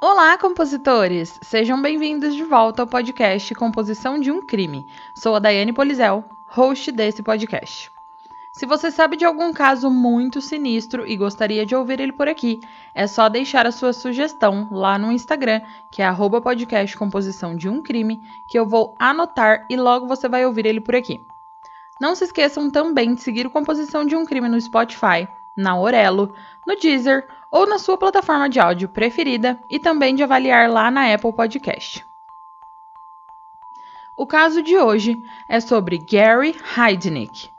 Olá, compositores! Sejam bem-vindos de volta ao podcast Composição de um Crime. Sou a Daiane Polizel, host desse podcast. Se você sabe de algum caso muito sinistro e gostaria de ouvir ele por aqui, é só deixar a sua sugestão lá no Instagram, que é podcast Composição de um Crime, que eu vou anotar e logo você vai ouvir ele por aqui. Não se esqueçam também de seguir o Composição de um Crime no Spotify, na Orelo, no Deezer ou na sua plataforma de áudio preferida e também de avaliar lá na Apple Podcast. O caso de hoje é sobre Gary Heidnick,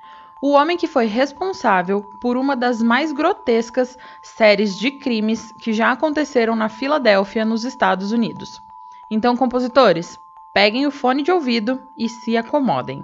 o homem que foi responsável por uma das mais grotescas séries de crimes que já aconteceram na Filadélfia, nos Estados Unidos. Então, compositores, peguem o fone de ouvido e se acomodem.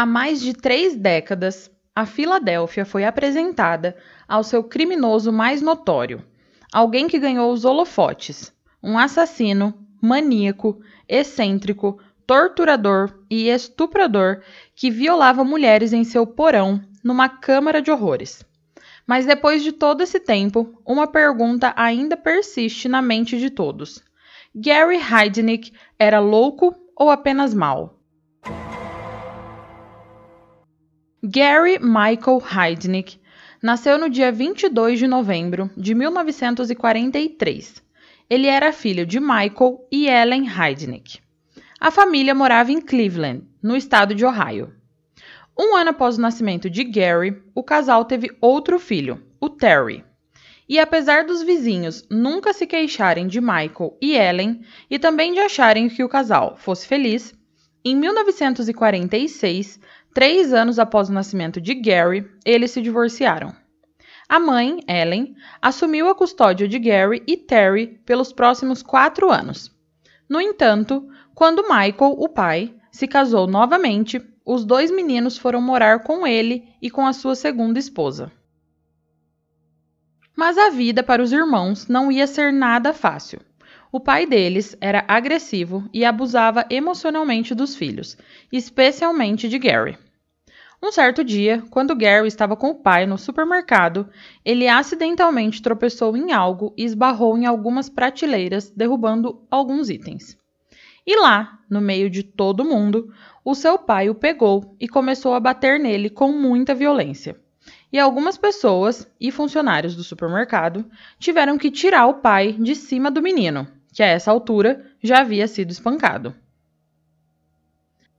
Há mais de três décadas, a Filadélfia foi apresentada ao seu criminoso mais notório, alguém que ganhou os holofotes, um assassino, maníaco, excêntrico, torturador e estuprador que violava mulheres em seu porão numa câmara de horrores. Mas depois de todo esse tempo, uma pergunta ainda persiste na mente de todos: Gary Heidnick era louco ou apenas mau? Gary Michael Heidnick nasceu no dia 22 de novembro de 1943. Ele era filho de Michael e Ellen Heidnick. A família morava em Cleveland, no estado de Ohio. Um ano após o nascimento de Gary, o casal teve outro filho, o Terry. E apesar dos vizinhos nunca se queixarem de Michael e Ellen e também de acharem que o casal fosse feliz, em 1946 Três anos após o nascimento de Gary, eles se divorciaram. A mãe, Ellen, assumiu a custódia de Gary e Terry pelos próximos quatro anos. No entanto, quando Michael, o pai, se casou novamente, os dois meninos foram morar com ele e com a sua segunda esposa. Mas a vida para os irmãos não ia ser nada fácil. O pai deles era agressivo e abusava emocionalmente dos filhos, especialmente de Gary. Um certo dia, quando Gary estava com o pai no supermercado, ele acidentalmente tropeçou em algo e esbarrou em algumas prateleiras, derrubando alguns itens. E lá, no meio de todo mundo, o seu pai o pegou e começou a bater nele com muita violência. E algumas pessoas e funcionários do supermercado tiveram que tirar o pai de cima do menino, que a essa altura já havia sido espancado.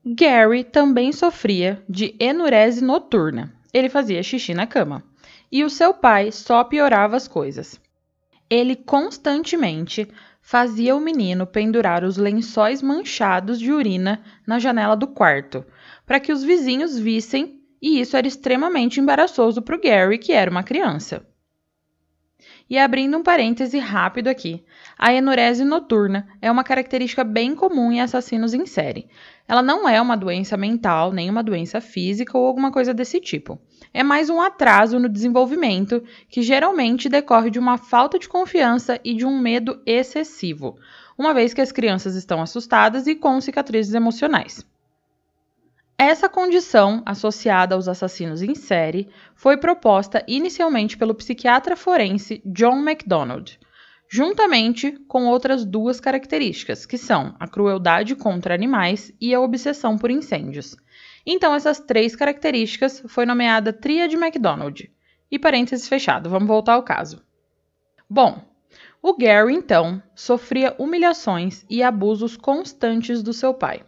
Gary também sofria de enurese noturna. Ele fazia xixi na cama. E o seu pai só piorava as coisas. Ele constantemente fazia o menino pendurar os lençóis manchados de urina na janela do quarto, para que os vizinhos vissem, e isso era extremamente embaraçoso para o Gary, que era uma criança. E abrindo um parêntese rápido aqui, a enurese noturna é uma característica bem comum em assassinos em série. Ela não é uma doença mental, nem uma doença física ou alguma coisa desse tipo. É mais um atraso no desenvolvimento que geralmente decorre de uma falta de confiança e de um medo excessivo, uma vez que as crianças estão assustadas e com cicatrizes emocionais. Essa condição, associada aos assassinos em série, foi proposta inicialmente pelo psiquiatra forense John MacDonald, juntamente com outras duas características, que são a crueldade contra animais e a obsessão por incêndios. Então, essas três características foi nomeada Tríade MacDonald. E parênteses fechado, vamos voltar ao caso. Bom, O Gary, então, sofria humilhações e abusos constantes do seu pai.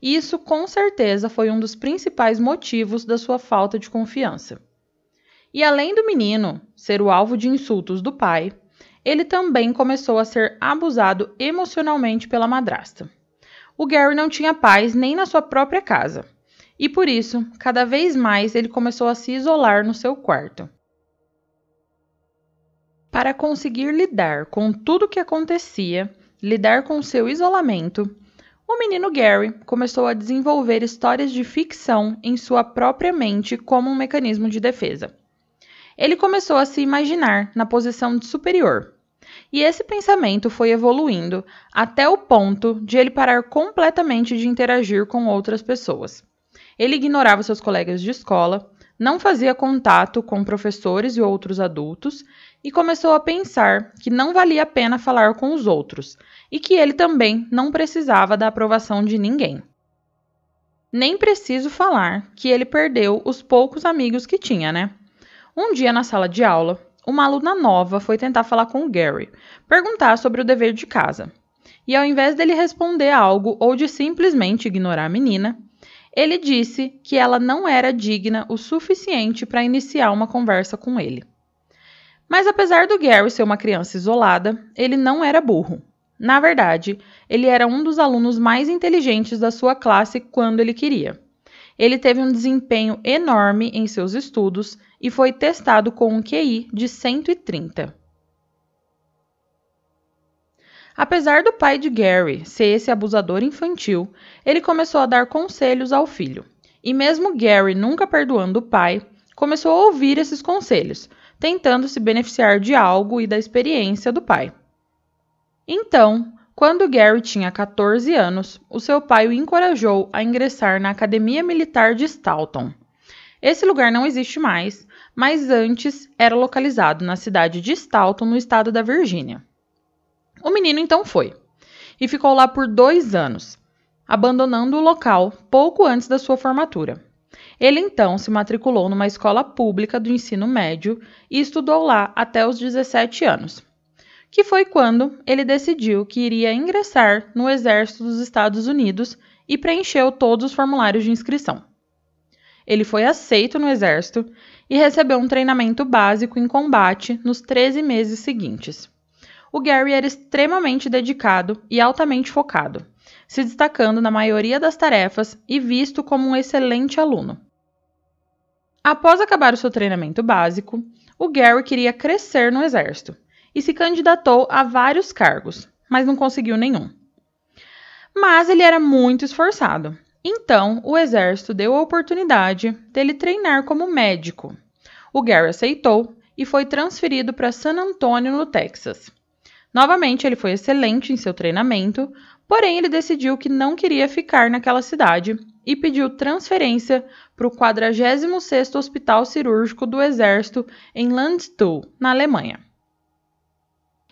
E isso, com certeza, foi um dos principais motivos da sua falta de confiança. E além do menino ser o alvo de insultos do pai, ele também começou a ser abusado emocionalmente pela madrasta. O Gary não tinha paz nem na sua própria casa, e por isso, cada vez mais ele começou a se isolar no seu quarto. Para conseguir lidar com tudo o que acontecia, lidar com seu isolamento, o menino Gary começou a desenvolver histórias de ficção em sua própria mente como um mecanismo de defesa. Ele começou a se imaginar na posição de superior. E esse pensamento foi evoluindo até o ponto de ele parar completamente de interagir com outras pessoas. Ele ignorava seus colegas de escola, não fazia contato com professores e outros adultos e começou a pensar que não valia a pena falar com os outros e que ele também não precisava da aprovação de ninguém. Nem preciso falar que ele perdeu os poucos amigos que tinha, né? Um dia na sala de aula, uma aluna nova foi tentar falar com o Gary, perguntar sobre o dever de casa. E ao invés dele responder algo ou de simplesmente ignorar a menina, ele disse que ela não era digna o suficiente para iniciar uma conversa com ele. Mas apesar do Gary ser uma criança isolada, ele não era burro. Na verdade, ele era um dos alunos mais inteligentes da sua classe quando ele queria. Ele teve um desempenho enorme em seus estudos e foi testado com um QI de 130. Apesar do pai de Gary ser esse abusador infantil, ele começou a dar conselhos ao filho. E mesmo Gary nunca perdoando o pai, começou a ouvir esses conselhos, tentando se beneficiar de algo e da experiência do pai. Então, quando Gary tinha 14 anos, o seu pai o encorajou a ingressar na Academia Militar de Staunton. Esse lugar não existe mais, mas antes era localizado na cidade de Staunton, no estado da Virgínia. O menino então foi e ficou lá por dois anos, abandonando o local pouco antes da sua formatura. Ele então se matriculou numa escola pública do ensino médio e estudou lá até os 17 anos, que foi quando ele decidiu que iria ingressar no Exército dos Estados Unidos e preencheu todos os formulários de inscrição. Ele foi aceito no Exército e recebeu um treinamento básico em combate nos 13 meses seguintes. O Gary era extremamente dedicado e altamente focado, se destacando na maioria das tarefas e visto como um excelente aluno. Após acabar o seu treinamento básico, o Gary queria crescer no exército e se candidatou a vários cargos, mas não conseguiu nenhum. Mas ele era muito esforçado, então o exército deu a oportunidade dele treinar como médico. O Gary aceitou e foi transferido para San Antonio, no Texas. Novamente, ele foi excelente em seu treinamento, porém ele decidiu que não queria ficar naquela cidade e pediu transferência para o 46º Hospital Cirúrgico do Exército em Landstuhl, na Alemanha.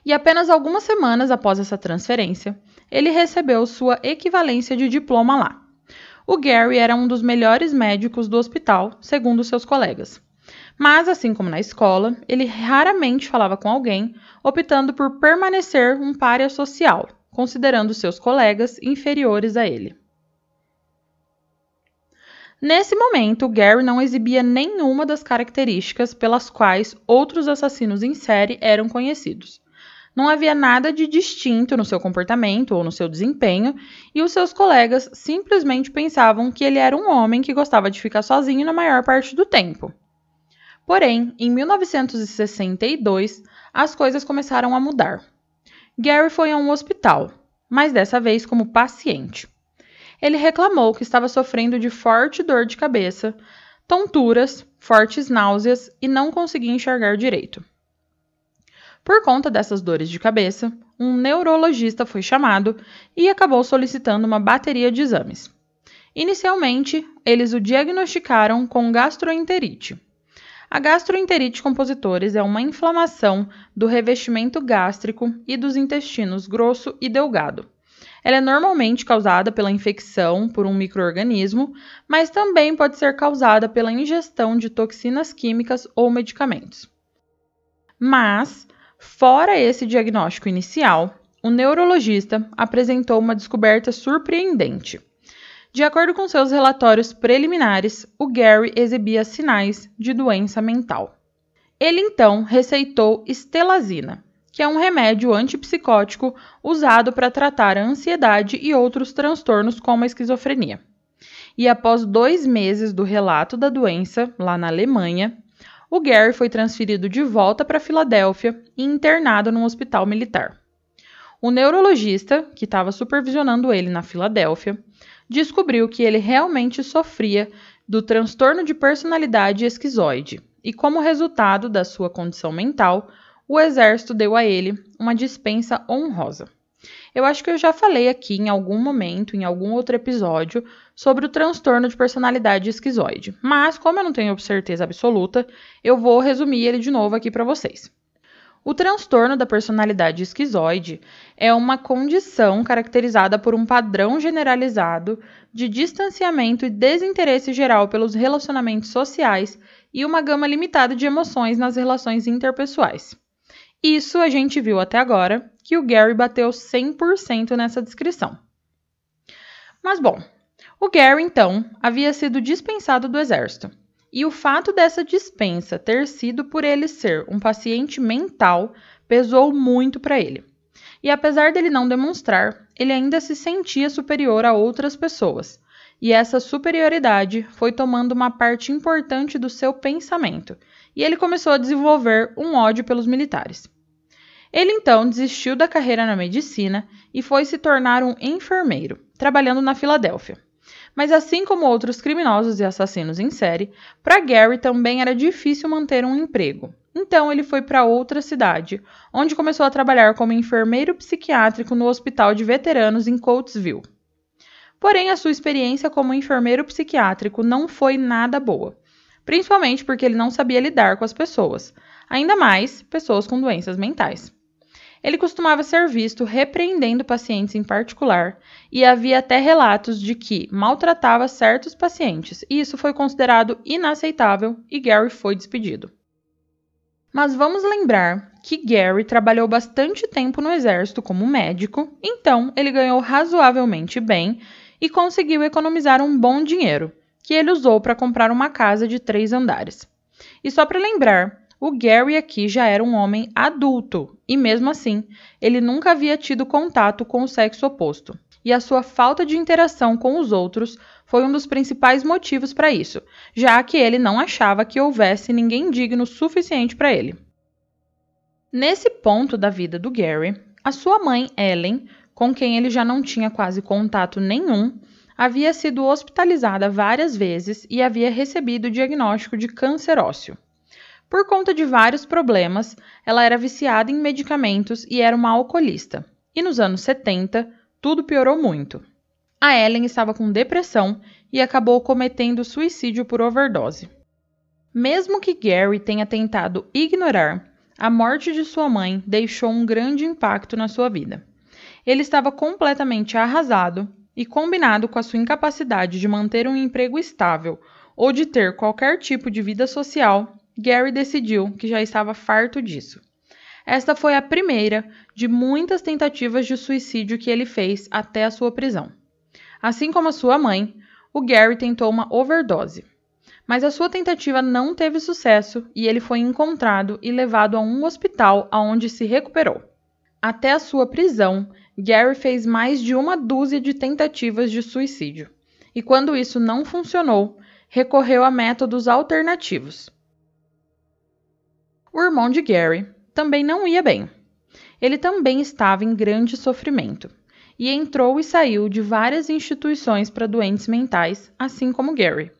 E apenas algumas semanas após essa transferência, ele recebeu sua equivalência de diploma lá. O Gary era um dos melhores médicos do hospital, segundo seus colegas. Mas, assim como na escola, ele raramente falava com alguém, optando por permanecer um pária social, considerando seus colegas inferiores a ele. Nesse momento, Gary não exibia nenhuma das características pelas quais outros assassinos em série eram conhecidos. Não havia nada de distinto no seu comportamento ou no seu desempenho, e os seus colegas simplesmente pensavam que ele era um homem que gostava de ficar sozinho na maior parte do tempo. Porém, em 1962, as coisas começaram a mudar. Gary foi a um hospital, mas dessa vez como paciente. Ele reclamou que estava sofrendo de forte dor de cabeça, tonturas, fortes náuseas e não conseguia enxergar direito. Por conta dessas dores de cabeça, um neurologista foi chamado e acabou solicitando uma bateria de exames. Inicialmente, eles o diagnosticaram com gastroenterite. A gastroenterite compositores é uma inflamação do revestimento gástrico e dos intestinos grosso e delgado. Ela é normalmente causada pela infecção por um microorganismo, mas também pode ser causada pela ingestão de toxinas químicas ou medicamentos. Mas, Fora esse diagnóstico inicial, o neurologista apresentou uma descoberta surpreendente. De acordo com seus relatórios preliminares, o Gary exibia sinais de doença mental. Ele então receitou estelazina, que é um remédio antipsicótico usado para tratar a ansiedade e outros transtornos como a esquizofrenia. E após dois meses do relato da doença, lá na Alemanha, o Gary foi transferido de volta para Filadélfia e internado num hospital militar. O neurologista, que estava supervisionando ele na Filadélfia, descobriu que ele realmente sofria do transtorno de personalidade esquizoide, e como resultado da sua condição mental, o exército deu a ele uma dispensa honrosa. Eu acho que eu já falei aqui em algum momento, em algum outro episódio, sobre o transtorno de personalidade esquizoide, mas como eu não tenho certeza absoluta, eu vou resumir ele de novo aqui para vocês. O transtorno da personalidade esquizoide é uma condição caracterizada por um padrão generalizado de distanciamento e desinteresse geral pelos relacionamentos sociais e uma gama limitada de emoções nas relações interpessoais. Isso a gente viu até agora que o Gary bateu 100% nessa descrição. Mas bom, o Gary então havia sido dispensado do exército. E o fato dessa dispensa ter sido por ele ser um paciente mental pesou muito para ele. E apesar dele não demonstrar, ele ainda se sentia superior a outras pessoas. E essa superioridade foi tomando uma parte importante do seu pensamento, e ele começou a desenvolver um ódio pelos militares. Ele então desistiu da carreira na medicina e foi se tornar um enfermeiro, trabalhando na Filadélfia. Mas assim como outros criminosos e assassinos em série, para Gary também era difícil manter um emprego. Então ele foi para outra cidade, onde começou a trabalhar como enfermeiro psiquiátrico no Hospital de Veteranos em Coatesville. Porém, a sua experiência como enfermeiro psiquiátrico não foi nada boa, principalmente porque ele não sabia lidar com as pessoas, ainda mais pessoas com doenças mentais. Ele costumava ser visto repreendendo pacientes em particular, e havia até relatos de que maltratava certos pacientes, e isso foi considerado inaceitável e Gary foi despedido. Mas vamos lembrar que Gary trabalhou bastante tempo no exército como médico, então ele ganhou razoavelmente bem e conseguiu economizar um bom dinheiro, que ele usou para comprar uma casa de três andares. E só para lembrar, o Gary aqui já era um homem adulto e, mesmo assim, ele nunca havia tido contato com o sexo oposto. E a sua falta de interação com os outros foi um dos principais motivos para isso, já que ele não achava que houvesse ninguém digno suficiente para ele. Nesse ponto da vida do Gary, a sua mãe, Ellen, com quem ele já não tinha quase contato nenhum, havia sido hospitalizada várias vezes e havia recebido o diagnóstico de câncer ósseo. Por conta de vários problemas, ela era viciada em medicamentos e era uma alcoolista. E nos anos 70, tudo piorou muito. A Ellen estava com depressão e acabou cometendo suicídio por overdose. Mesmo que Gary tenha tentado ignorar, a morte de sua mãe deixou um grande impacto na sua vida. Ele estava completamente arrasado e, combinado com a sua incapacidade de manter um emprego estável ou de ter qualquer tipo de vida social, Gary decidiu que já estava farto disso. Esta foi a primeira de muitas tentativas de suicídio que ele fez até a sua prisão. Assim como a sua mãe, o Gary tentou uma overdose. Mas a sua tentativa não teve sucesso e ele foi encontrado e levado a um hospital onde se recuperou. Até a sua prisão, Gary fez mais de uma dúzia de tentativas de suicídio. E quando isso não funcionou, recorreu a métodos alternativos, o irmão de Gary também não ia bem. Ele também estava em grande sofrimento e entrou e saiu de várias instituições para doentes mentais, assim como Gary,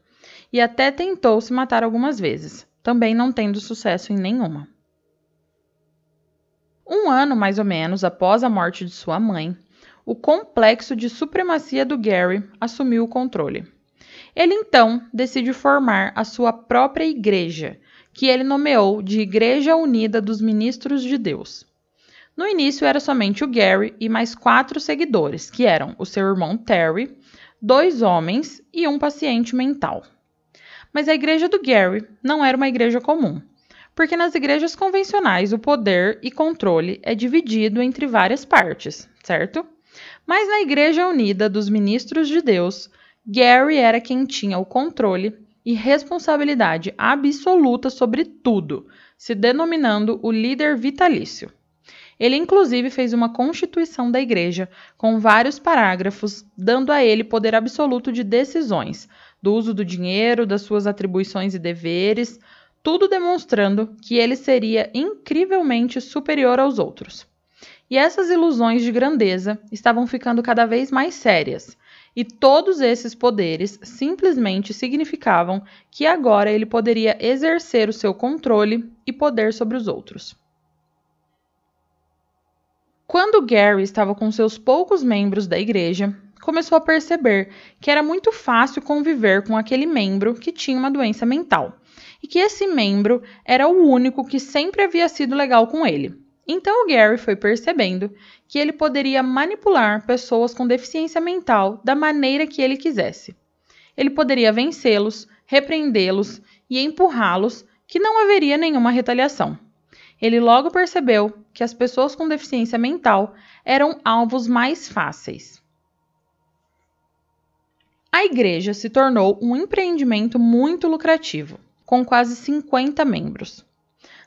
e até tentou se matar algumas vezes, também não tendo sucesso em nenhuma. Um ano mais ou menos após a morte de sua mãe, o complexo de supremacia do Gary assumiu o controle. Ele então decide formar a sua própria igreja que ele nomeou de Igreja Unida dos Ministros de Deus. No início era somente o Gary e mais quatro seguidores, que eram o seu irmão Terry, dois homens e um paciente mental. Mas a igreja do Gary não era uma igreja comum, porque nas igrejas convencionais o poder e controle é dividido entre várias partes, certo? Mas na Igreja Unida dos Ministros de Deus, Gary era quem tinha o controle e responsabilidade absoluta sobre tudo, se denominando o líder vitalício. Ele, inclusive, fez uma constituição da igreja com vários parágrafos, dando a ele poder absoluto de decisões, do uso do dinheiro, das suas atribuições e deveres, tudo demonstrando que ele seria incrivelmente superior aos outros. E essas ilusões de grandeza estavam ficando cada vez mais sérias, e todos esses poderes simplesmente significavam que agora ele poderia exercer o seu controle e poder sobre os outros. Quando Gary estava com seus poucos membros da igreja, começou a perceber que era muito fácil conviver com aquele membro que tinha uma doença mental e que esse membro era o único que sempre havia sido legal com ele. Então o Gary foi percebendo que ele poderia manipular pessoas com deficiência mental da maneira que ele quisesse. Ele poderia vencê-los, repreendê-los e empurrá-los, que não haveria nenhuma retaliação. Ele logo percebeu que as pessoas com deficiência mental eram alvos mais fáceis. A igreja se tornou um empreendimento muito lucrativo, com quase 50 membros.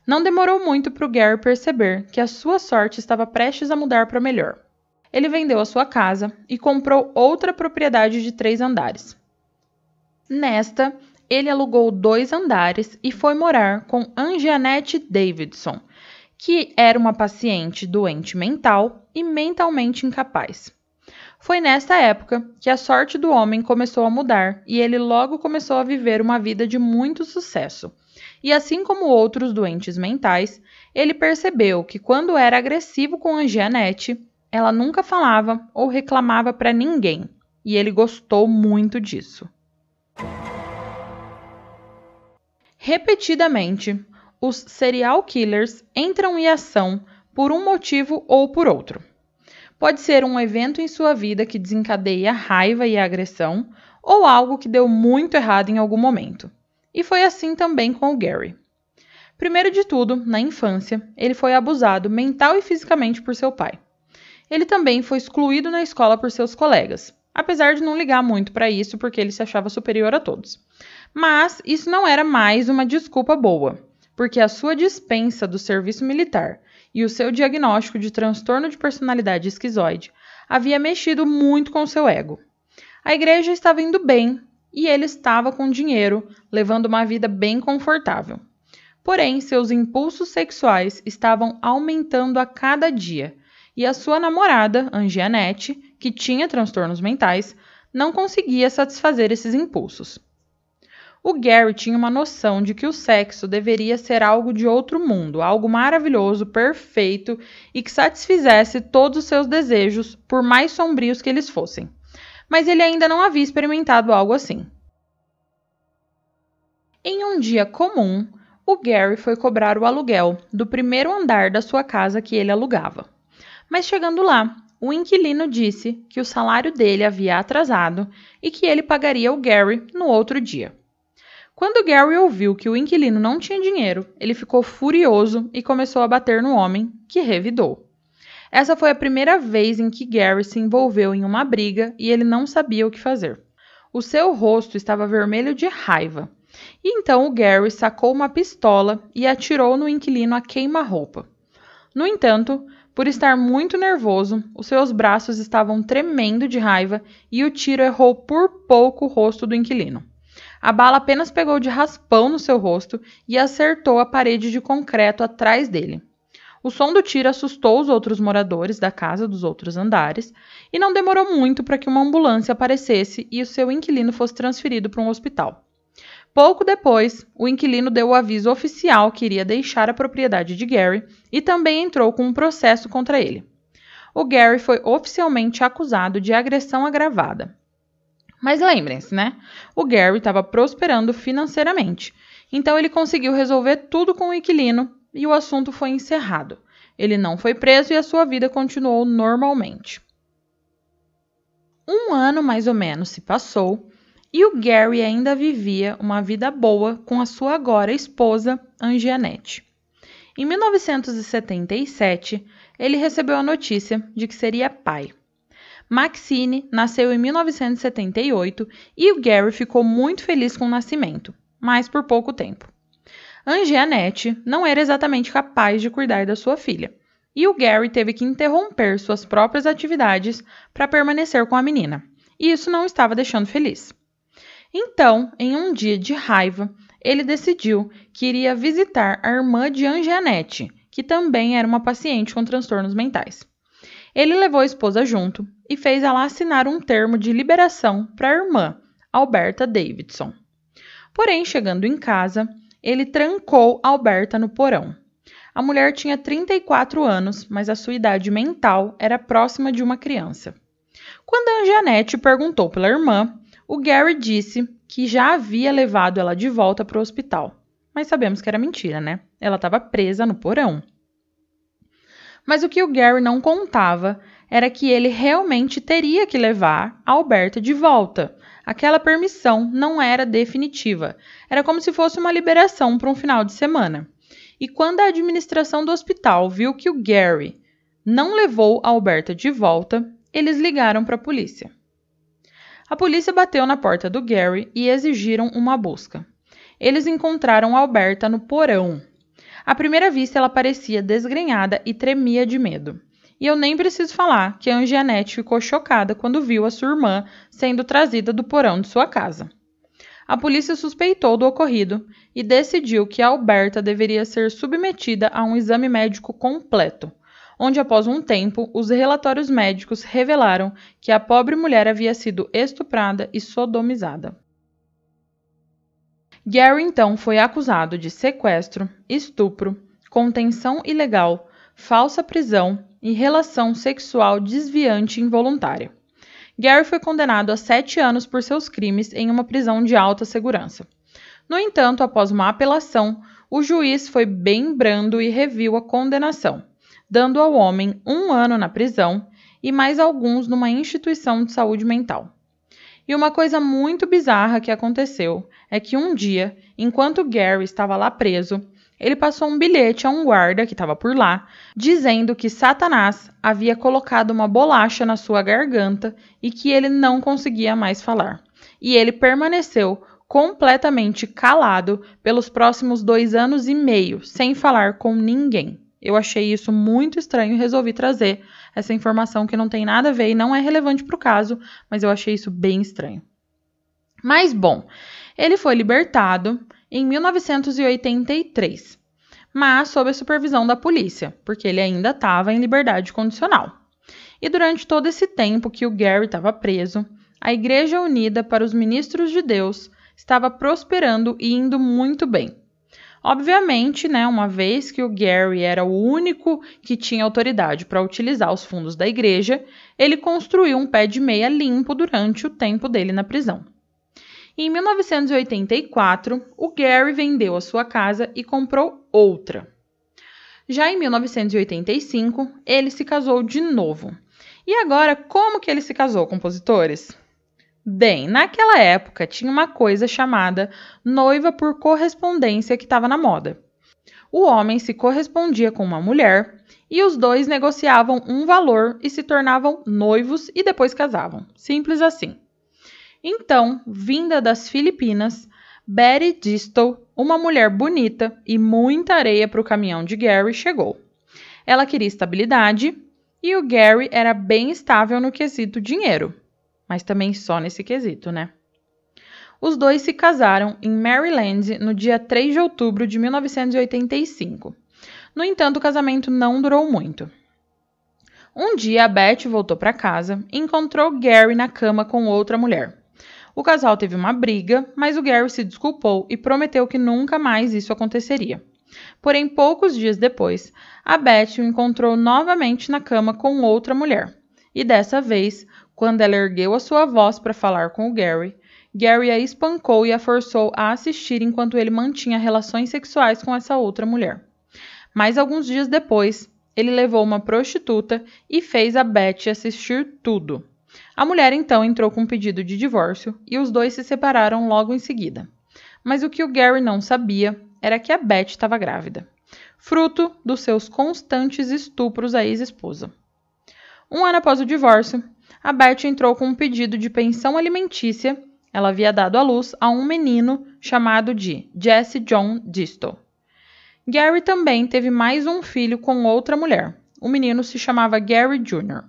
Não demorou muito para o Gary perceber que a sua sorte estava prestes a mudar para melhor. Ele vendeu a sua casa e comprou outra propriedade de três andares. Nesta, ele alugou dois andares e foi morar com Anjanette Davidson, que era uma paciente doente mental e mentalmente incapaz. Foi nesta época que a sorte do homem começou a mudar e ele logo começou a viver uma vida de muito sucesso, e assim como outros doentes mentais, ele percebeu que quando era agressivo com a Jeanette, ela nunca falava ou reclamava para ninguém, e ele gostou muito disso. Repetidamente, os serial killers entram em ação por um motivo ou por outro. Pode ser um evento em sua vida que desencadeia a raiva e a agressão, ou algo que deu muito errado em algum momento. E foi assim também com o Gary. Primeiro de tudo, na infância, ele foi abusado mental e fisicamente por seu pai. Ele também foi excluído na escola por seus colegas, apesar de não ligar muito para isso porque ele se achava superior a todos. Mas isso não era mais uma desculpa boa, porque a sua dispensa do serviço militar e o seu diagnóstico de transtorno de personalidade esquizoide havia mexido muito com seu ego. A igreja estava indo bem e ele estava com dinheiro, levando uma vida bem confortável. Porém, seus impulsos sexuais estavam aumentando a cada dia, e a sua namorada, Angianette, que tinha transtornos mentais, não conseguia satisfazer esses impulsos. O Gary tinha uma noção de que o sexo deveria ser algo de outro mundo, algo maravilhoso, perfeito e que satisfizesse todos os seus desejos, por mais sombrios que eles fossem mas ele ainda não havia experimentado algo assim. Em um dia comum, o Gary foi cobrar o aluguel do primeiro andar da sua casa que ele alugava. Mas chegando lá, o inquilino disse que o salário dele havia atrasado e que ele pagaria o Gary no outro dia. Quando Gary ouviu que o inquilino não tinha dinheiro, ele ficou furioso e começou a bater no homem, que revidou. Essa foi a primeira vez em que Gary se envolveu em uma briga e ele não sabia o que fazer. O seu rosto estava vermelho de raiva. E então o Gary sacou uma pistola e atirou no inquilino a queima-roupa. No entanto, por estar muito nervoso, os seus braços estavam tremendo de raiva e o tiro errou por pouco o rosto do inquilino. A bala apenas pegou de raspão no seu rosto e acertou a parede de concreto atrás dele. O som do tiro assustou os outros moradores da casa dos outros andares e não demorou muito para que uma ambulância aparecesse e o seu inquilino fosse transferido para um hospital. Pouco depois, o inquilino deu o aviso oficial que iria deixar a propriedade de Gary e também entrou com um processo contra ele. O Gary foi oficialmente acusado de agressão agravada. Mas lembrem-se, né? O Gary estava prosperando financeiramente, então ele conseguiu resolver tudo com o inquilino e o assunto foi encerrado. Ele não foi preso e a sua vida continuou normalmente. Um ano mais ou menos se passou e o Gary ainda vivia uma vida boa com a sua agora esposa, Angianette. Em 1977, ele recebeu a notícia de que seria pai. Maxine nasceu em 1978 e o Gary ficou muito feliz com o nascimento, mas por pouco tempo. Angianette não era exatamente capaz de cuidar da sua filha, e o Gary teve que interromper suas próprias atividades para permanecer com a menina, e isso não estava deixando feliz. Então, em um dia de raiva, ele decidiu que iria visitar a irmã de Angianette, que também era uma paciente com transtornos mentais. Ele levou a esposa junto e fez ela assinar um termo de liberação para a irmã, Alberta Davidson. Porém, chegando em casa, ele trancou Alberta no porão. A mulher tinha 34 anos, mas a sua idade mental era próxima de uma criança. Quando a Angianette perguntou pela irmã, o Gary disse que já havia levado ela de volta para o hospital. Mas sabemos que era mentira, né? Ela estava presa no porão. Mas o que o Gary não contava era que ele realmente teria que levar a Alberta de volta. Aquela permissão não era definitiva. Era como se fosse uma liberação para um final de semana. E quando a administração do hospital viu que o Gary não levou a Alberta de volta, eles ligaram para a polícia. A polícia bateu na porta do Gary e exigiram uma busca. Eles encontraram Alberta no porão. À primeira vista, ela parecia desgrenhada e tremia de medo. E eu nem preciso falar que a Angianette ficou chocada quando viu a sua irmã sendo trazida do porão de sua casa. A polícia suspeitou do ocorrido e decidiu que Alberta deveria ser submetida a um exame médico completo, onde após um tempo os relatórios médicos revelaram que a pobre mulher havia sido estuprada e sodomizada. Gary então foi acusado de sequestro, estupro, contenção ilegal, falsa prisão e relação sexual desviante involuntária. Gary foi condenado a sete anos por seus crimes em uma prisão de alta segurança. No entanto, após uma apelação, o juiz foi bem brando e reviu a condenação, dando ao homem um ano na prisão e mais alguns numa instituição de saúde mental. E uma coisa muito bizarra que aconteceu é que um dia, enquanto Gary estava lá preso, ele passou um bilhete a um guarda que estava por lá, dizendo que Satanás havia colocado uma bolacha na sua garganta e que ele não conseguia mais falar. E ele permaneceu completamente calado pelos próximos dois anos e meio, sem falar com ninguém. Eu achei isso muito estranho e resolvi trazer essa informação que não tem nada a ver e não é relevante para o caso, mas eu achei isso bem estranho. Mas bom, ele foi libertado em 1983, mas sob a supervisão da polícia, porque ele ainda estava em liberdade condicional. E durante todo esse tempo que o Gary estava preso, a Igreja Unida para os Ministros de Deus estava prosperando e indo muito bem. Obviamente, né, uma vez que o Gary era o único que tinha autoridade para utilizar os fundos da igreja, ele construiu um pé de meia limpo durante o tempo dele na prisão. Em 1984, o Gary vendeu a sua casa e comprou outra. Já em 1985, ele se casou de novo. E agora, como que ele se casou, compositores? Bem, naquela época tinha uma coisa chamada noiva por correspondência que estava na moda. O homem se correspondia com uma mulher e os dois negociavam um valor e se tornavam noivos e depois casavam. Simples assim. Então, vinda das Filipinas, Betty Distel, uma mulher bonita e muita areia para o caminhão de Gary, chegou. Ela queria estabilidade e o Gary era bem estável no quesito dinheiro mas também só nesse quesito, né? Os dois se casaram em Maryland no dia 3 de outubro de 1985. No entanto, o casamento não durou muito. Um dia, a Beth voltou para casa e encontrou Gary na cama com outra mulher. O casal teve uma briga, mas o Gary se desculpou e prometeu que nunca mais isso aconteceria. Porém, poucos dias depois, a Beth o encontrou novamente na cama com outra mulher. E dessa vez, quando ela ergueu a sua voz para falar com o Gary, Gary a espancou e a forçou a assistir enquanto ele mantinha relações sexuais com essa outra mulher. Mas alguns dias depois, ele levou uma prostituta e fez a Betty assistir tudo. A mulher então entrou com um pedido de divórcio e os dois se separaram logo em seguida. Mas o que o Gary não sabia era que a Beth estava grávida, fruto dos seus constantes estupros à ex-esposa. Um ano após o divórcio, a Beth entrou com um pedido de pensão alimentícia. Ela havia dado à luz a um menino chamado de Jesse John Disto. Gary também teve mais um filho com outra mulher. O menino se chamava Gary Jr.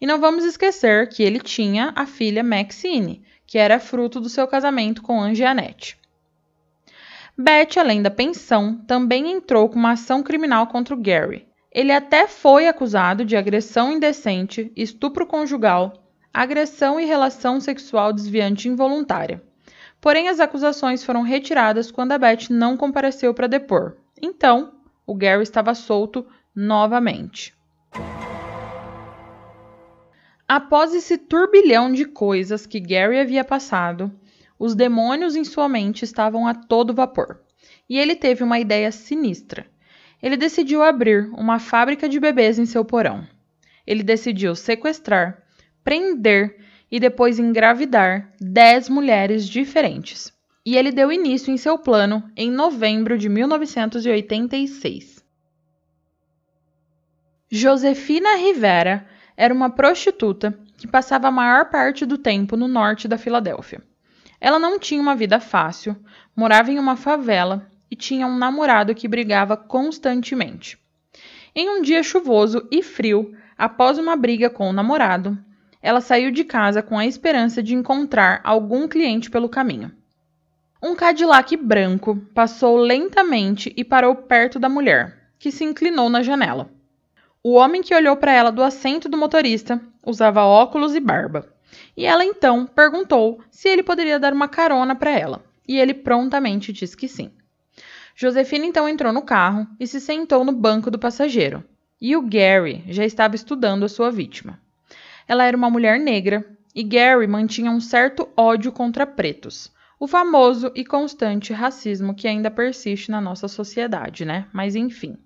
E não vamos esquecer que ele tinha a filha Maxine, que era fruto do seu casamento com Angianette. Beth, além da pensão, também entrou com uma ação criminal contra o Gary. Ele até foi acusado de agressão indecente, estupro conjugal, agressão e relação sexual desviante involuntária. Porém, as acusações foram retiradas quando a Beth não compareceu para depor. Então, o Gary estava solto novamente. Após esse turbilhão de coisas que Gary havia passado, os demônios em sua mente estavam a todo vapor. E ele teve uma ideia sinistra. Ele decidiu abrir uma fábrica de bebês em seu porão. Ele decidiu sequestrar, prender e depois engravidar dez mulheres diferentes. E ele deu início em seu plano em novembro de 1986. Josefina Rivera era uma prostituta que passava a maior parte do tempo no norte da Filadélfia. Ela não tinha uma vida fácil, morava em uma favela e tinha um namorado que brigava constantemente. Em um dia chuvoso e frio, após uma briga com o namorado, ela saiu de casa com a esperança de encontrar algum cliente pelo caminho. Um Cadillac branco passou lentamente e parou perto da mulher, que se inclinou na janela. O homem que olhou para ela do assento do motorista usava óculos e barba. E ela então perguntou se ele poderia dar uma carona para ela, e ele prontamente disse que sim. Josefina então entrou no carro e se sentou no banco do passageiro. E o Gary já estava estudando a sua vítima. Ela era uma mulher negra e Gary mantinha um certo ódio contra pretos, o famoso e constante racismo que ainda persiste na nossa sociedade, né? Mas enfim.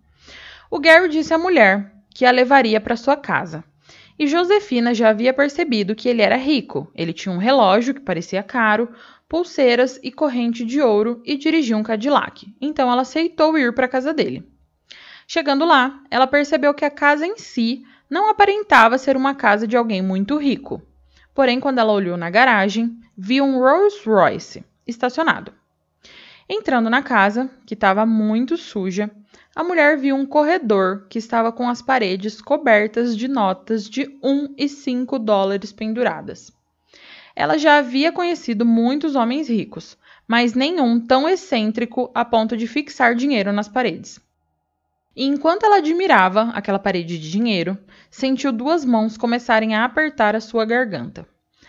O Gary disse à mulher que a levaria para sua casa e Josefina já havia percebido que ele era rico. Ele tinha um relógio que parecia caro, pulseiras e corrente de ouro e dirigia um Cadillac. Então ela aceitou ir para a casa dele. Chegando lá, ela percebeu que a casa em si não aparentava ser uma casa de alguém muito rico. Porém, quando ela olhou na garagem, viu um Rolls Royce estacionado. Entrando na casa, que estava muito suja, a mulher viu um corredor que estava com as paredes cobertas de notas de 1 e 5 dólares penduradas. Ela já havia conhecido muitos homens ricos, mas nenhum tão excêntrico a ponto de fixar dinheiro nas paredes. E enquanto ela admirava aquela parede de dinheiro, sentiu duas mãos começarem a apertar a sua garganta.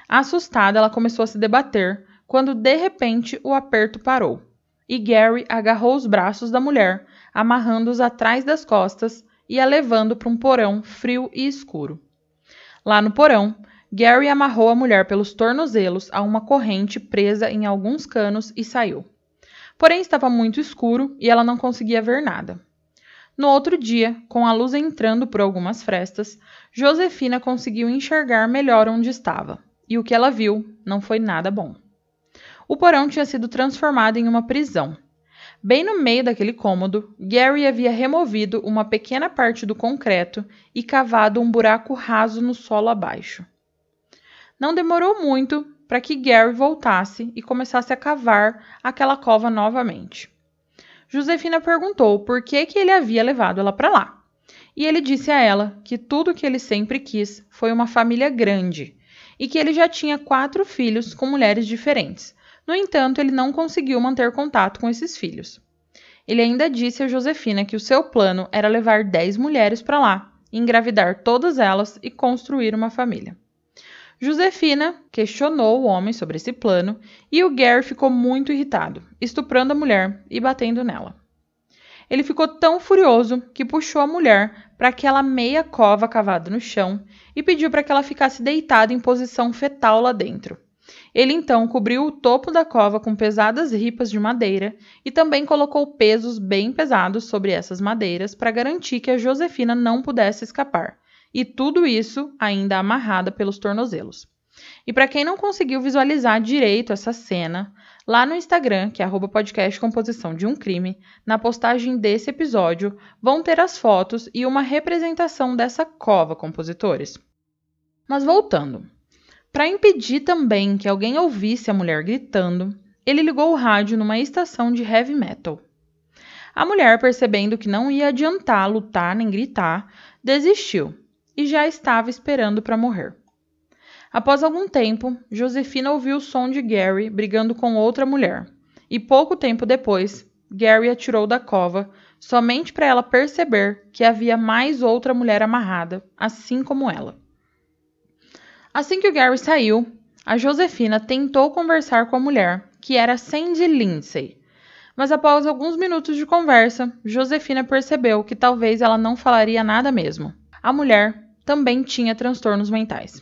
Assustada, ela começou a se debater quando de repente o aperto parou e Gary agarrou os braços da mulher, amarrando-os atrás das costas e a levando para um porão frio e escuro. Lá no porão, Gary amarrou a mulher pelos tornozelos a uma corrente presa em alguns canos e saiu. Porém, estava muito escuro e ela não conseguia ver nada. No outro dia, com a luz entrando por algumas frestas, Josefina conseguiu enxergar melhor onde estava, e o que ela viu não foi nada bom. O porão tinha sido transformado em uma prisão. Bem no meio daquele cômodo, Gary havia removido uma pequena parte do concreto e cavado um buraco raso no solo abaixo. Não demorou muito para que Gary voltasse e começasse a cavar aquela cova novamente. Josefina perguntou por que, que ele havia levado ela para lá. E ele disse a ela que tudo que ele sempre quis foi uma família grande e que ele já tinha quatro filhos com mulheres diferentes, no entanto, ele não conseguiu manter contato com esses filhos. Ele ainda disse a Josefina que o seu plano era levar dez mulheres para lá, engravidar todas elas e construir uma família. Josefina questionou o homem sobre esse plano e o Gary ficou muito irritado, estuprando a mulher e batendo nela. Ele ficou tão furioso que puxou a mulher para aquela meia cova cavada no chão e pediu para que ela ficasse deitada em posição fetal lá dentro. Ele então cobriu o topo da cova com pesadas ripas de madeira e também colocou pesos bem pesados sobre essas madeiras para garantir que a Josefina não pudesse escapar. e tudo isso ainda amarrada pelos tornozelos. E para quem não conseguiu visualizar direito essa cena, lá no Instagram, que é podcast composição de um crime, na postagem desse episódio, vão ter as fotos e uma representação dessa cova, compositores. Mas voltando. Para impedir também que alguém ouvisse a mulher gritando, ele ligou o rádio numa estação de heavy metal. A mulher, percebendo que não ia adiantar lutar nem gritar, desistiu e já estava esperando para morrer. Após algum tempo, Josefina ouviu o som de Gary brigando com outra mulher, e pouco tempo depois, Gary atirou da cova, somente para ela perceber que havia mais outra mulher amarrada, assim como ela. Assim que o Gary saiu, a Josefina tentou conversar com a mulher, que era Sandy Lindsay. Mas após alguns minutos de conversa, Josefina percebeu que talvez ela não falaria nada mesmo. A mulher também tinha transtornos mentais.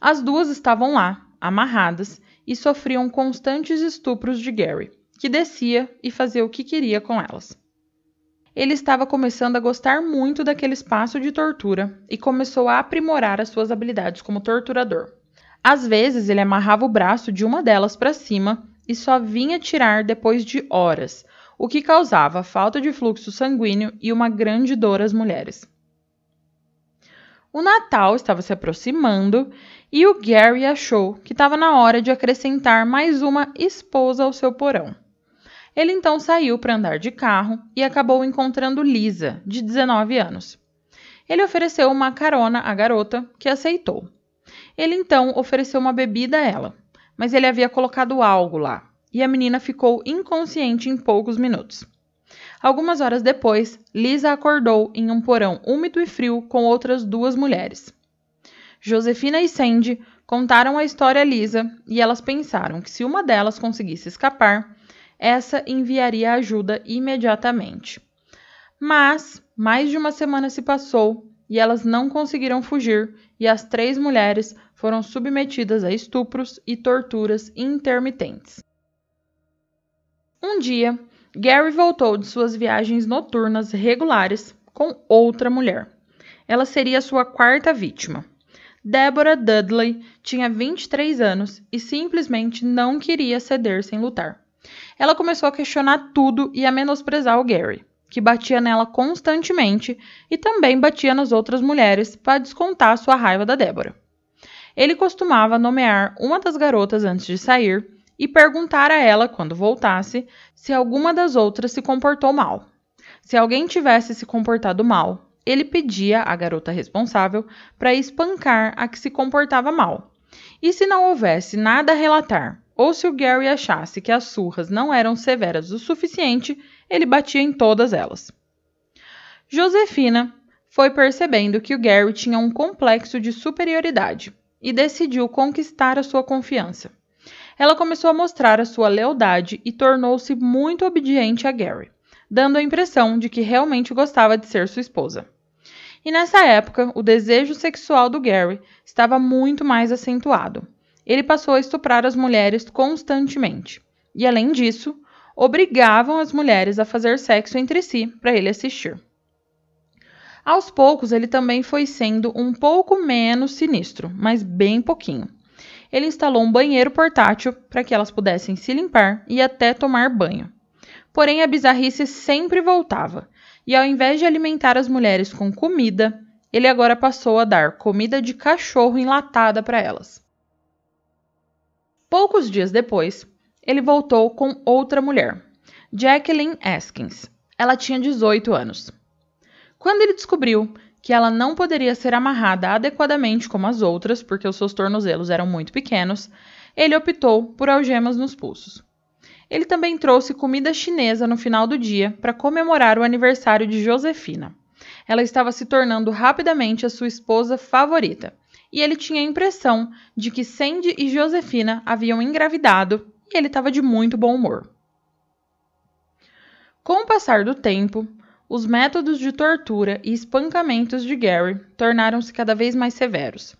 As duas estavam lá, amarradas, e sofriam constantes estupros de Gary, que descia e fazia o que queria com elas. Ele estava começando a gostar muito daquele espaço de tortura e começou a aprimorar as suas habilidades como torturador. Às vezes, ele amarrava o braço de uma delas para cima e só vinha tirar depois de horas, o que causava falta de fluxo sanguíneo e uma grande dor às mulheres. O Natal estava se aproximando e o Gary achou que estava na hora de acrescentar mais uma esposa ao seu porão. Ele então saiu para andar de carro e acabou encontrando Lisa, de 19 anos. Ele ofereceu uma carona à garota, que aceitou. Ele então ofereceu uma bebida a ela, mas ele havia colocado algo lá, e a menina ficou inconsciente em poucos minutos. Algumas horas depois, Lisa acordou em um porão úmido e frio com outras duas mulheres. Josefina e Sandy contaram a história a Lisa e elas pensaram que se uma delas conseguisse escapar, essa enviaria ajuda imediatamente. Mas mais de uma semana se passou e elas não conseguiram fugir, e as três mulheres foram submetidas a estupros e torturas intermitentes. Um dia, Gary voltou de suas viagens noturnas regulares com outra mulher. Ela seria sua quarta vítima. Deborah Dudley tinha 23 anos e simplesmente não queria ceder sem lutar. Ela começou a questionar tudo e a menosprezar o Gary, que batia nela constantemente e também batia nas outras mulheres para descontar sua raiva da Deborah. Ele costumava nomear uma das garotas antes de sair e perguntar a ela, quando voltasse, se alguma das outras se comportou mal. Se alguém tivesse se comportado mal, ele pedia à garota responsável para espancar a que se comportava mal. E se não houvesse nada a relatar, ou se o Gary achasse que as surras não eram severas o suficiente, ele batia em todas elas. Josefina foi percebendo que o Gary tinha um complexo de superioridade e decidiu conquistar a sua confiança ela começou a mostrar a sua lealdade e tornou-se muito obediente a Gary, dando a impressão de que realmente gostava de ser sua esposa. E nessa época, o desejo sexual do Gary estava muito mais acentuado. Ele passou a estuprar as mulheres constantemente. E além disso, obrigavam as mulheres a fazer sexo entre si para ele assistir. Aos poucos, ele também foi sendo um pouco menos sinistro, mas bem pouquinho ele instalou um banheiro portátil para que elas pudessem se limpar e até tomar banho. Porém, a bizarrice sempre voltava, e ao invés de alimentar as mulheres com comida, ele agora passou a dar comida de cachorro enlatada para elas. Poucos dias depois, ele voltou com outra mulher, Jacqueline Askins. Ela tinha 18 anos. Quando ele descobriu que ela não poderia ser amarrada adequadamente como as outras, porque os seus tornozelos eram muito pequenos, ele optou por algemas nos pulsos. Ele também trouxe comida chinesa no final do dia para comemorar o aniversário de Josefina. Ela estava se tornando rapidamente a sua esposa favorita, e ele tinha a impressão de que Sandy e Josefina haviam engravidado e ele estava de muito bom humor. Com o passar do tempo, os métodos de tortura e espancamentos de Gary tornaram-se cada vez mais severos.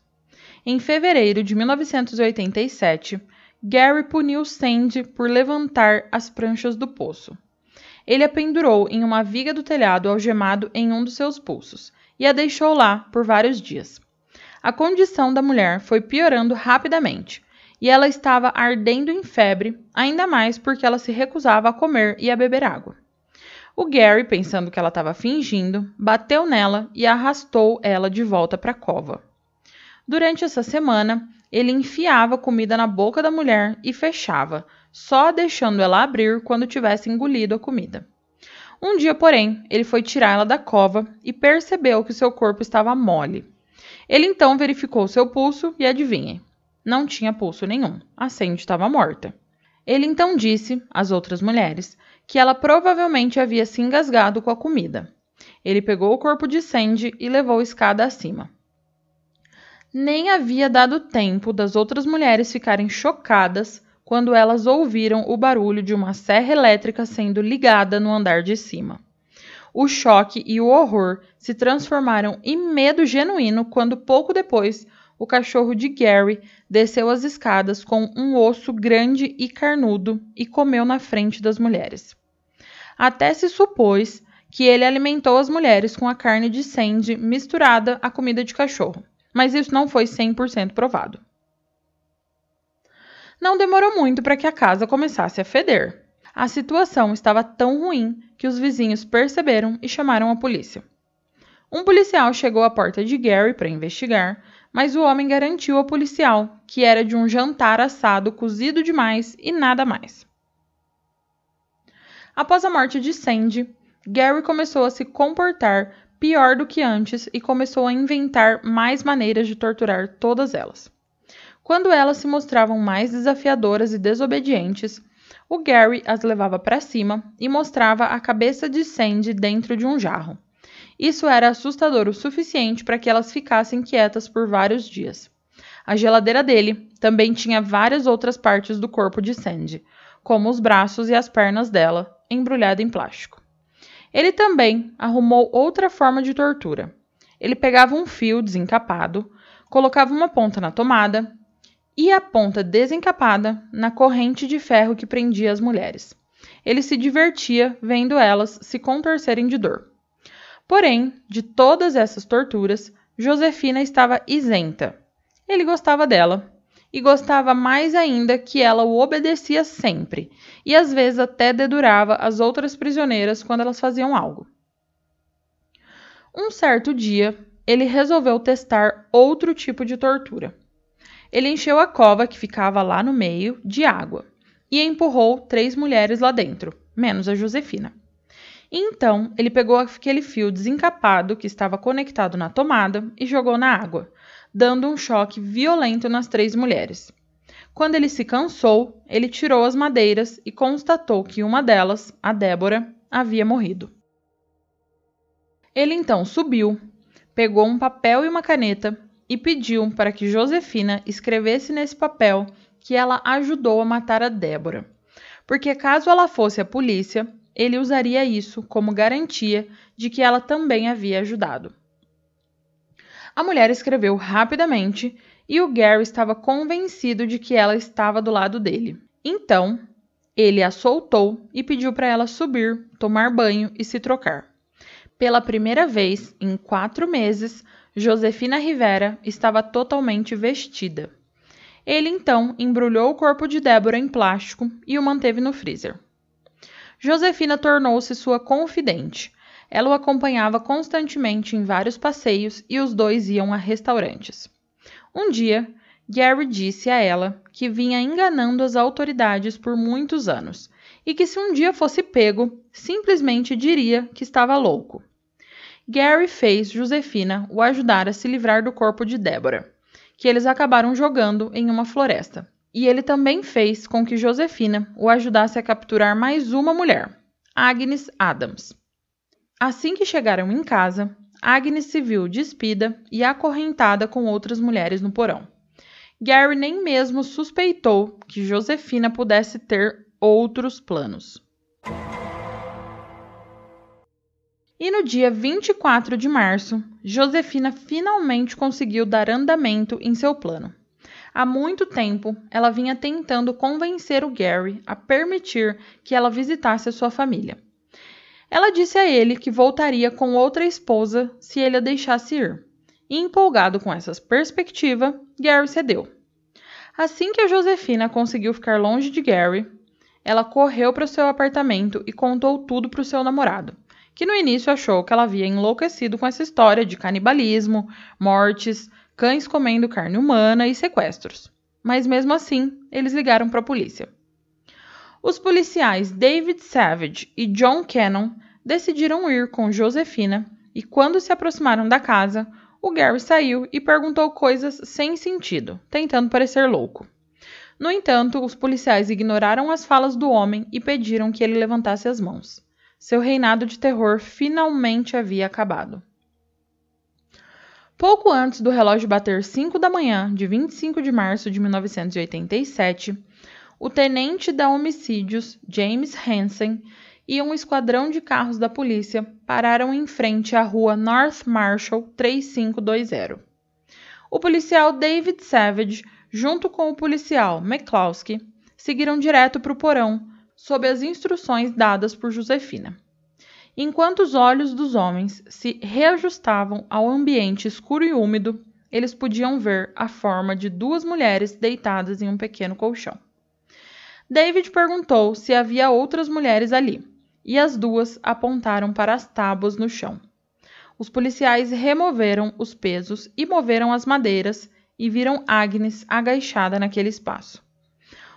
Em fevereiro de 1987, Gary puniu Sandy por levantar as pranchas do poço. Ele a pendurou em uma viga do telhado algemado em um dos seus pulsos e a deixou lá por vários dias. A condição da mulher foi piorando rapidamente e ela estava ardendo em febre, ainda mais porque ela se recusava a comer e a beber água. O Gary, pensando que ela estava fingindo, bateu nela e arrastou ela de volta para a cova. Durante essa semana, ele enfiava comida na boca da mulher e fechava, só deixando ela abrir quando tivesse engolido a comida. Um dia, porém, ele foi tirá-la da cova e percebeu que seu corpo estava mole. Ele então verificou seu pulso e adivinhe, não tinha pulso nenhum. A Sandy estava morta. Ele então disse às outras mulheres que ela provavelmente havia se engasgado com a comida. Ele pegou o corpo de Sandy e levou escada acima. Nem havia dado tempo das outras mulheres ficarem chocadas quando elas ouviram o barulho de uma serra elétrica sendo ligada no andar de cima. O choque e o horror se transformaram em medo genuíno quando pouco depois o cachorro de Gary desceu as escadas com um osso grande e carnudo e comeu na frente das mulheres. Até se supôs que ele alimentou as mulheres com a carne de Sandy misturada à comida de cachorro, mas isso não foi 100% provado. Não demorou muito para que a casa começasse a feder. A situação estava tão ruim que os vizinhos perceberam e chamaram a polícia. Um policial chegou à porta de Gary para investigar, mas o homem garantiu ao policial que era de um jantar assado cozido demais e nada mais. Após a morte de Sandy, Gary começou a se comportar pior do que antes e começou a inventar mais maneiras de torturar todas elas. Quando elas se mostravam mais desafiadoras e desobedientes, o Gary as levava para cima e mostrava a cabeça de Sandy dentro de um jarro. Isso era assustador o suficiente para que elas ficassem quietas por vários dias. A geladeira dele também tinha várias outras partes do corpo de Sandy, como os braços e as pernas dela, embrulhada em plástico. Ele também arrumou outra forma de tortura. Ele pegava um fio desencapado, colocava uma ponta na tomada e a ponta desencapada na corrente de ferro que prendia as mulheres. Ele se divertia vendo elas se contorcerem de dor. Porém, de todas essas torturas, Josefina estava isenta. Ele gostava dela e gostava mais ainda que ela o obedecia sempre e às vezes até dedurava as outras prisioneiras quando elas faziam algo. Um certo dia, ele resolveu testar outro tipo de tortura. Ele encheu a cova que ficava lá no meio de água e empurrou três mulheres lá dentro, menos a Josefina. Então, ele pegou aquele fio desencapado que estava conectado na tomada e jogou na água, dando um choque violento nas três mulheres. Quando ele se cansou, ele tirou as madeiras e constatou que uma delas, a Débora, havia morrido. Ele então subiu, pegou um papel e uma caneta e pediu para que Josefina escrevesse nesse papel que ela ajudou a matar a Débora, porque caso ela fosse a polícia, ele usaria isso como garantia de que ela também havia ajudado. A mulher escreveu rapidamente e o Gary estava convencido de que ela estava do lado dele. Então, ele a soltou e pediu para ela subir, tomar banho e se trocar. Pela primeira vez em quatro meses, Josefina Rivera estava totalmente vestida. Ele então embrulhou o corpo de Débora em plástico e o manteve no freezer. Josefina tornou-se sua confidente. Ela o acompanhava constantemente em vários passeios e os dois iam a restaurantes. Um dia, Gary disse a ela que vinha enganando as autoridades por muitos anos e que se um dia fosse pego, simplesmente diria que estava louco. Gary fez Josefina o ajudar a se livrar do corpo de Débora, que eles acabaram jogando em uma floresta e ele também fez com que Josefina o ajudasse a capturar mais uma mulher, Agnes Adams. Assim que chegaram em casa, Agnes se viu despida e acorrentada com outras mulheres no porão. Gary nem mesmo suspeitou que Josefina pudesse ter outros planos. E no dia 24 de março, Josefina finalmente conseguiu dar andamento em seu plano. Há muito tempo, ela vinha tentando convencer o Gary a permitir que ela visitasse a sua família. Ela disse a ele que voltaria com outra esposa se ele a deixasse ir. E, empolgado com essa perspectiva, Gary cedeu. Assim que a Josefina conseguiu ficar longe de Gary, ela correu para o seu apartamento e contou tudo para o seu namorado, que no início achou que ela havia enlouquecido com essa história de canibalismo, mortes, cães comendo carne humana e sequestros. Mas mesmo assim, eles ligaram para a polícia. Os policiais David Savage e John Cannon decidiram ir com Josefina e, quando se aproximaram da casa, o Gary saiu e perguntou coisas sem sentido, tentando parecer louco. No entanto, os policiais ignoraram as falas do homem e pediram que ele levantasse as mãos. Seu reinado de terror finalmente havia acabado. Pouco antes do relógio bater 5 da manhã de 25 de março de 1987, o tenente da homicídios, James Hansen, e um esquadrão de carros da polícia pararam em frente à rua North Marshall 3520. O policial David Savage, junto com o policial McCloskey, seguiram direto para o porão, sob as instruções dadas por Josefina. Enquanto os olhos dos homens se reajustavam ao ambiente escuro e úmido, eles podiam ver a forma de duas mulheres deitadas em um pequeno colchão. David perguntou se havia outras mulheres ali, e as duas apontaram para as tábuas no chão. Os policiais removeram os pesos e moveram as madeiras e viram Agnes agachada naquele espaço.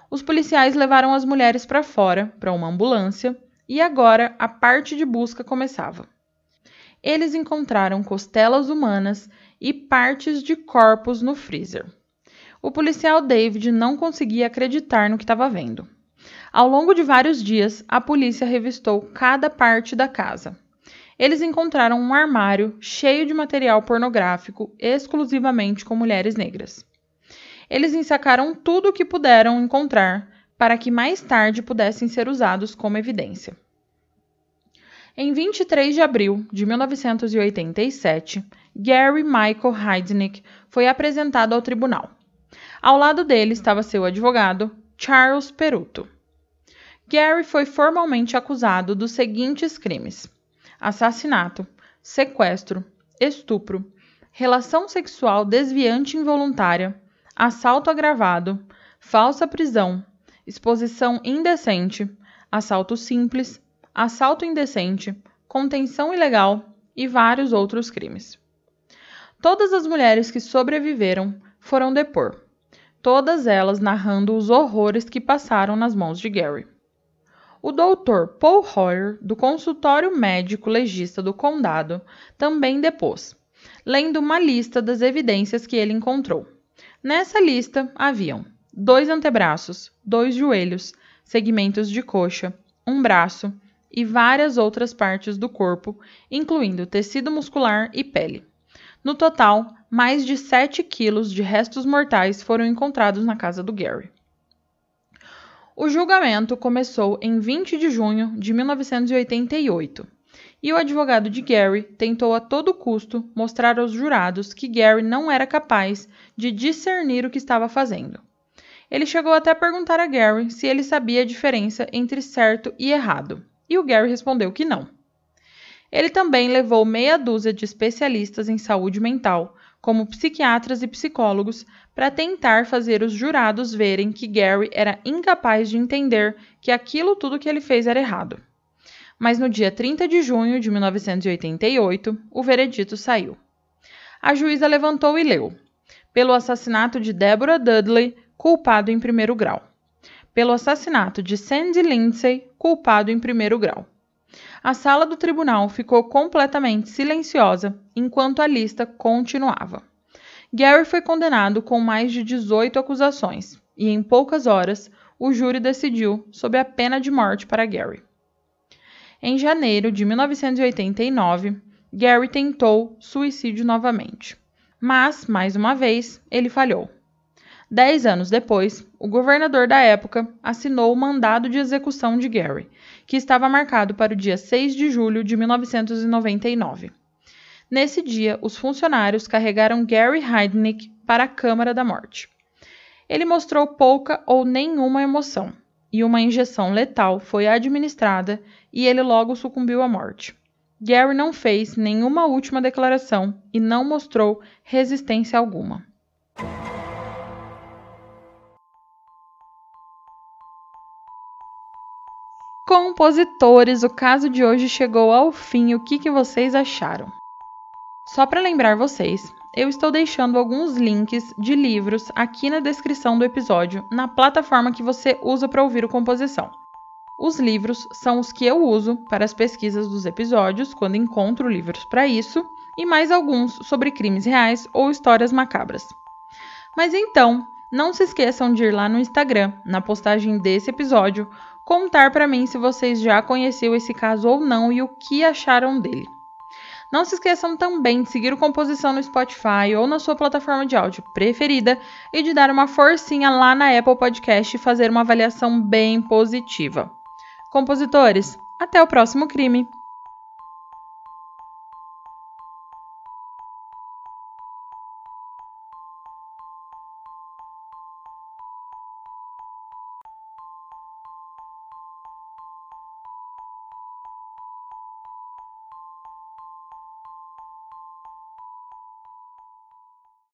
Os policiais levaram as mulheres para fora, para uma ambulância, e agora a parte de busca começava. Eles encontraram costelas humanas e partes de corpos no freezer. O policial David não conseguia acreditar no que estava vendo. Ao longo de vários dias, a polícia revistou cada parte da casa. Eles encontraram um armário cheio de material pornográfico exclusivamente com mulheres negras. Eles ensacaram tudo o que puderam encontrar para que mais tarde pudessem ser usados como evidência. Em 23 de abril de 1987, Gary Michael Heidnick foi apresentado ao tribunal. Ao lado dele estava seu advogado, Charles Peruto. Gary foi formalmente acusado dos seguintes crimes: assassinato, sequestro, estupro, relação sexual desviante involuntária, assalto agravado, falsa prisão, exposição indecente, assalto simples, assalto indecente, contenção ilegal. E vários outros crimes. Todas as mulheres que sobreviveram foram depor. Todas elas narrando os horrores que passaram nas mãos de Gary. O doutor Paul Hoyer, do consultório médico legista do condado, também depôs, lendo uma lista das evidências que ele encontrou. Nessa lista haviam dois antebraços, dois joelhos, segmentos de coxa, um braço e várias outras partes do corpo, incluindo tecido muscular e pele. No total, mais de 7 quilos de restos mortais foram encontrados na casa do Gary. O julgamento começou em 20 de junho de 1988 e o advogado de Gary tentou a todo custo mostrar aos jurados que Gary não era capaz de discernir o que estava fazendo. Ele chegou até a perguntar a Gary se ele sabia a diferença entre certo e errado, e o Gary respondeu que não. Ele também levou meia dúzia de especialistas em saúde mental, como psiquiatras e psicólogos, para tentar fazer os jurados verem que Gary era incapaz de entender que aquilo tudo que ele fez era errado. Mas no dia 30 de junho de 1988, o veredito saiu. A juíza levantou e leu: pelo assassinato de Deborah Dudley, culpado em primeiro grau. Pelo assassinato de Sandy Lindsay, culpado em primeiro grau a sala do tribunal ficou completamente silenciosa enquanto a lista continuava. Gary foi condenado com mais de 18 acusações e, em poucas horas, o júri decidiu sobre a pena de morte para Gary. Em janeiro de 1989, Gary tentou suicídio novamente, mas, mais uma vez, ele falhou. Dez anos depois, o governador da época assinou o mandado de execução de Gary, que estava marcado para o dia 6 de julho de 1999. Nesse dia, os funcionários carregaram Gary Heidnick para a Câmara da Morte. Ele mostrou pouca ou nenhuma emoção, e uma injeção letal foi administrada e ele logo sucumbiu à morte. Gary não fez nenhuma última declaração e não mostrou resistência alguma. Compositores, o caso de hoje chegou ao fim. O que, que vocês acharam? Só para lembrar vocês, eu estou deixando alguns links de livros aqui na descrição do episódio, na plataforma que você usa para ouvir o composição. Os livros são os que eu uso para as pesquisas dos episódios, quando encontro livros para isso, e mais alguns sobre crimes reais ou histórias macabras. Mas então, não se esqueçam de ir lá no Instagram, na postagem desse episódio, contar para mim se vocês já conheciam esse caso ou não e o que acharam dele. Não se esqueçam também de seguir o Composição no Spotify ou na sua plataforma de áudio preferida e de dar uma forcinha lá na Apple Podcast e fazer uma avaliação bem positiva. Compositores, até o próximo crime!